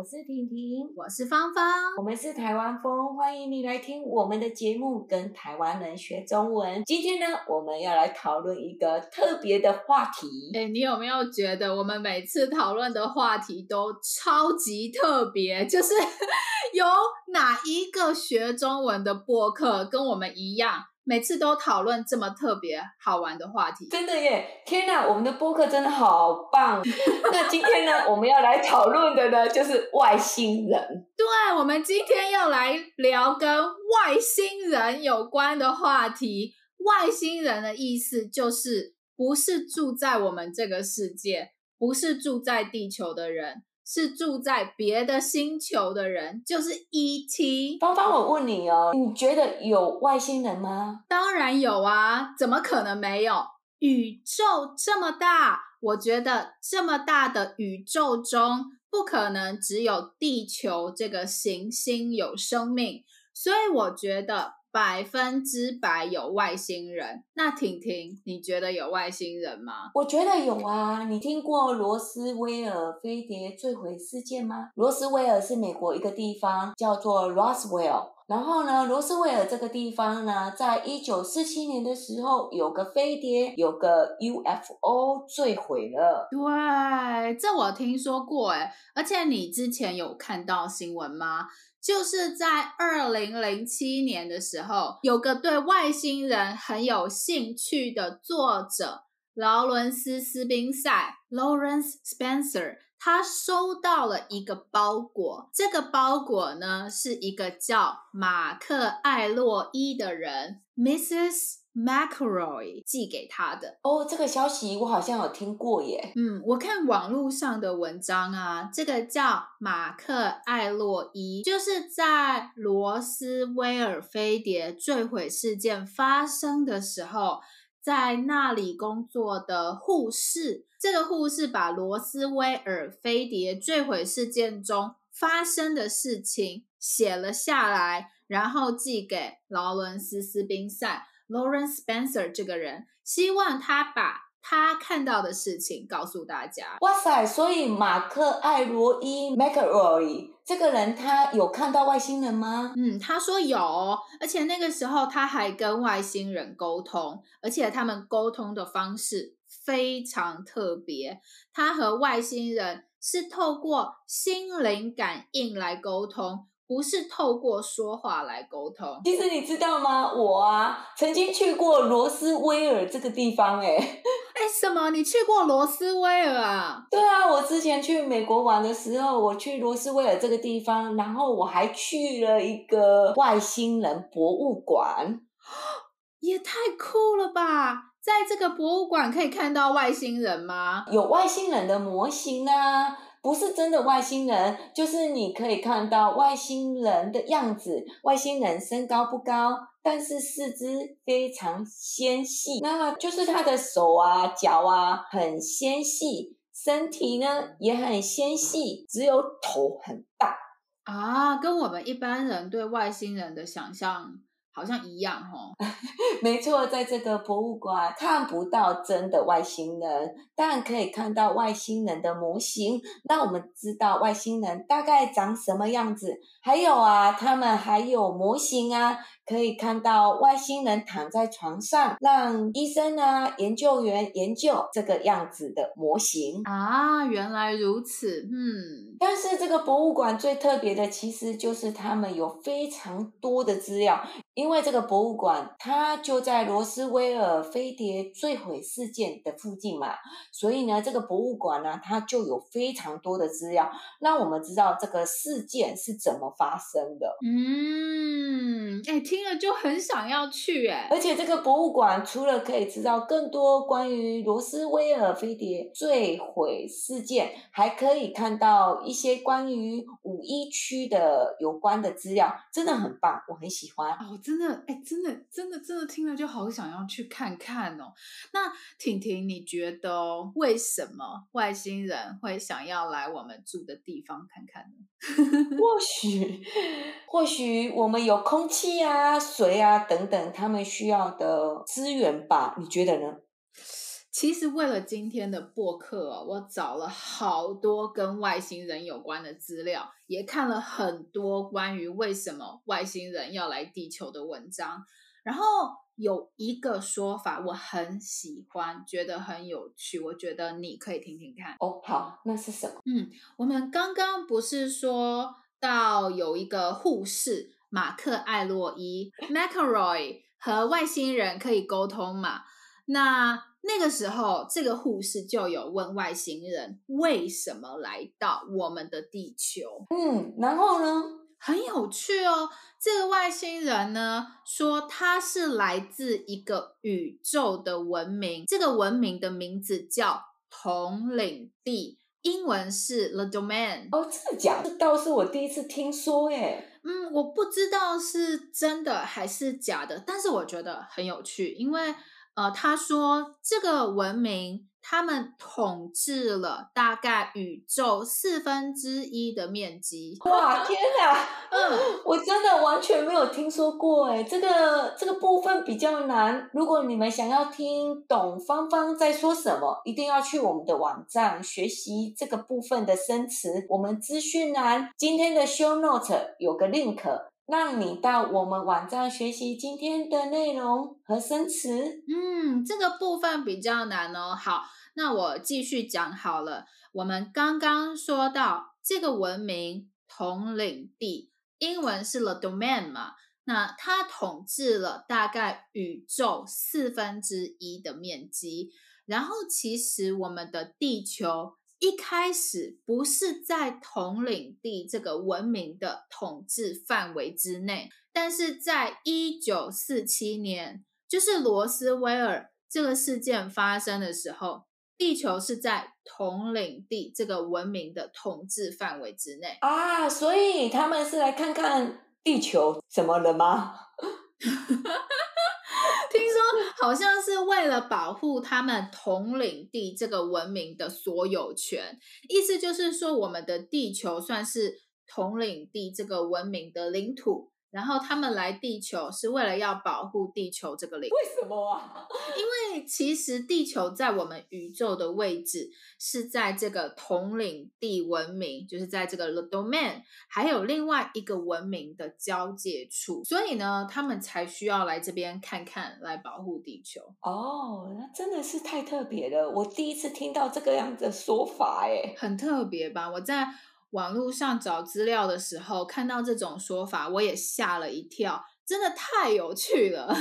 我是婷婷，我是芳芳，我们是台湾风，欢迎你来听我们的节目，跟台湾人学中文。今天呢，我们要来讨论一个特别的话题。哎，你有没有觉得我们每次讨论的话题都超级特别？就是有哪一个学中文的播客跟我们一样？每次都讨论这么特别好玩的话题，真的耶！天哪，我们的播客真的好棒。那今天呢，我们要来讨论的呢，就是外星人。对，我们今天要来聊跟外星人有关的话题。外星人的意思就是不是住在我们这个世界，不是住在地球的人。是住在别的星球的人，就是 ET。芳芳，我问你哦，你觉得有外星人吗？当然有啊，怎么可能没有？宇宙这么大，我觉得这么大的宇宙中，不可能只有地球这个行星有生命，所以我觉得。百分之百有外星人。那婷婷，你觉得有外星人吗？我觉得有啊。你听过罗斯威尔飞碟坠毁事件吗？罗斯威尔是美国一个地方，叫做 Roswell。然后呢，罗斯威尔这个地方呢，在一九四七年的时候，有个飞碟，有个 UFO 坠毁了。对，这我听说过诶。而且你之前有看到新闻吗？就是在二零零七年的时候，有个对外星人很有兴趣的作者劳伦斯·斯宾塞 （Lawrence Spencer），他收到了一个包裹。这个包裹呢，是一个叫马克·艾洛伊的人，Mrs。McElroy 寄给他的哦，这个消息我好像有听过耶。嗯，我看网络上的文章啊，这个叫马克艾洛伊，就是在罗斯威尔飞碟坠毁事件发生的时候，在那里工作的护士。这个护士把罗斯威尔飞碟坠毁事件中发生的事情写了下来，然后寄给劳伦斯斯宾塞。Lawrence Spencer 这个人希望他把他看到的事情告诉大家。哇塞！所以马克艾罗伊 McElroy 这个人他有看到外星人吗？嗯，他说有，而且那个时候他还跟外星人沟通，而且他们沟通的方式非常特别。他和外星人是透过心灵感应来沟通。不是透过说话来沟通。其实你知道吗？我啊，曾经去过罗斯威尔这个地方，欸，哎，哎，什么？你去过罗斯威尔啊？对啊，我之前去美国玩的时候，我去罗斯威尔这个地方，然后我还去了一个外星人博物馆，也太酷了吧！在这个博物馆可以看到外星人吗？有外星人的模型啊。不是真的外星人，就是你可以看到外星人的样子。外星人身高不高，但是四肢非常纤细，那就是他的手啊、脚啊很纤细，身体呢也很纤细，只有头很大啊，跟我们一般人对外星人的想象。好像一样哦，没错，在这个博物馆看不到真的外星人，但可以看到外星人的模型，让我们知道外星人大概长什么样子。还有啊，他们还有模型啊。可以看到外星人躺在床上，让医生啊、研究员研究这个样子的模型啊，原来如此，嗯。但是这个博物馆最特别的，其实就是他们有非常多的资料，因为这个博物馆它就在罗斯威尔飞碟坠毁事件的附近嘛，所以呢，这个博物馆呢，它就有非常多的资料，让我们知道这个事件是怎么发生的。嗯，哎，听。听了就很想要去哎。而且这个博物馆除了可以知道更多关于罗斯威尔飞碟坠毁事件，还可以看到一些关于五一区的有关的资料，真的很棒，我很喜欢。哦，真的，哎，真的，真的，真的听了就好想要去看看哦。那婷婷，你觉得为什么外星人会想要来我们住的地方看看呢？或许，或许我们有空气啊、水啊等等他们需要的资源吧？你觉得呢？其实为了今天的播客哦，我找了好多跟外星人有关的资料，也看了很多关于为什么外星人要来地球的文章。然后有一个说法我很喜欢，觉得很有趣，我觉得你可以听听看。哦，好，那是什么？嗯，我们刚刚不是说到有一个护士马克艾洛伊 （McElroy） 和外星人可以沟通嘛？那那个时候，这个护士就有问外星人为什么来到我们的地球。嗯，然后呢？很有趣哦。这个外星人呢，说他是来自一个宇宙的文明，这个文明的名字叫统领地，英文是 The Domain。哦，真的假的？这倒是我第一次听说耶。嗯，我不知道是真的还是假的，但是我觉得很有趣，因为。呃，他说这个文明，他们统治了大概宇宙四分之一的面积。哇，天哪！嗯，我真的完全没有听说过哎，这个这个部分比较难。如果你们想要听懂芳芳在说什么，一定要去我们的网站学习这个部分的生词。我们资讯栏今天的 show note 有个 link。让你到我们网站学习今天的内容和生词。嗯，这个部分比较难哦。好，那我继续讲好了。我们刚刚说到这个文明统领地，英文是 The Domain 嘛？那它统治了大概宇宙四分之一的面积。然后，其实我们的地球。一开始不是在统领地这个文明的统治范围之内，但是在一九四七年，就是罗斯威尔这个事件发生的时候，地球是在统领地这个文明的统治范围之内啊，所以他们是来看看地球怎么了吗？好像是为了保护他们统领地这个文明的所有权，意思就是说，我们的地球算是统领地这个文明的领土。然后他们来地球是为了要保护地球这个领域。为什么啊？因为其实地球在我们宇宙的位置是在这个统领地文明，就是在这个 The Domain，还有另外一个文明的交界处，所以呢，他们才需要来这边看看，来保护地球。哦，那真的是太特别了，我第一次听到这个样子的说法，哎，很特别吧？我在。网络上找资料的时候，看到这种说法，我也吓了一跳，真的太有趣了。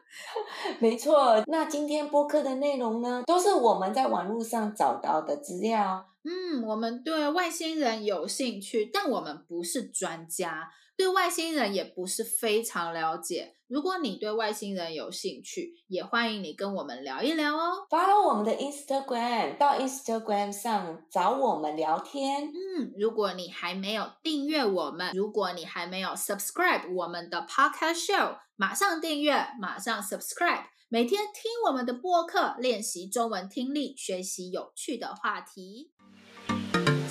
没错，那今天播客的内容呢，都是我们在网络上找到的资料。嗯，我们对外星人有兴趣，但我们不是专家。对外星人也不是非常了解。如果你对外星人有兴趣，也欢迎你跟我们聊一聊哦。Follow 我们的 Instagram，到 Instagram 上找我们聊天。嗯，如果你还没有订阅我们，如果你还没有 subscribe 我们的 Podcast Show，马上订阅，马上 subscribe，每天听我们的播客，练习中文听力，学习有趣的话题。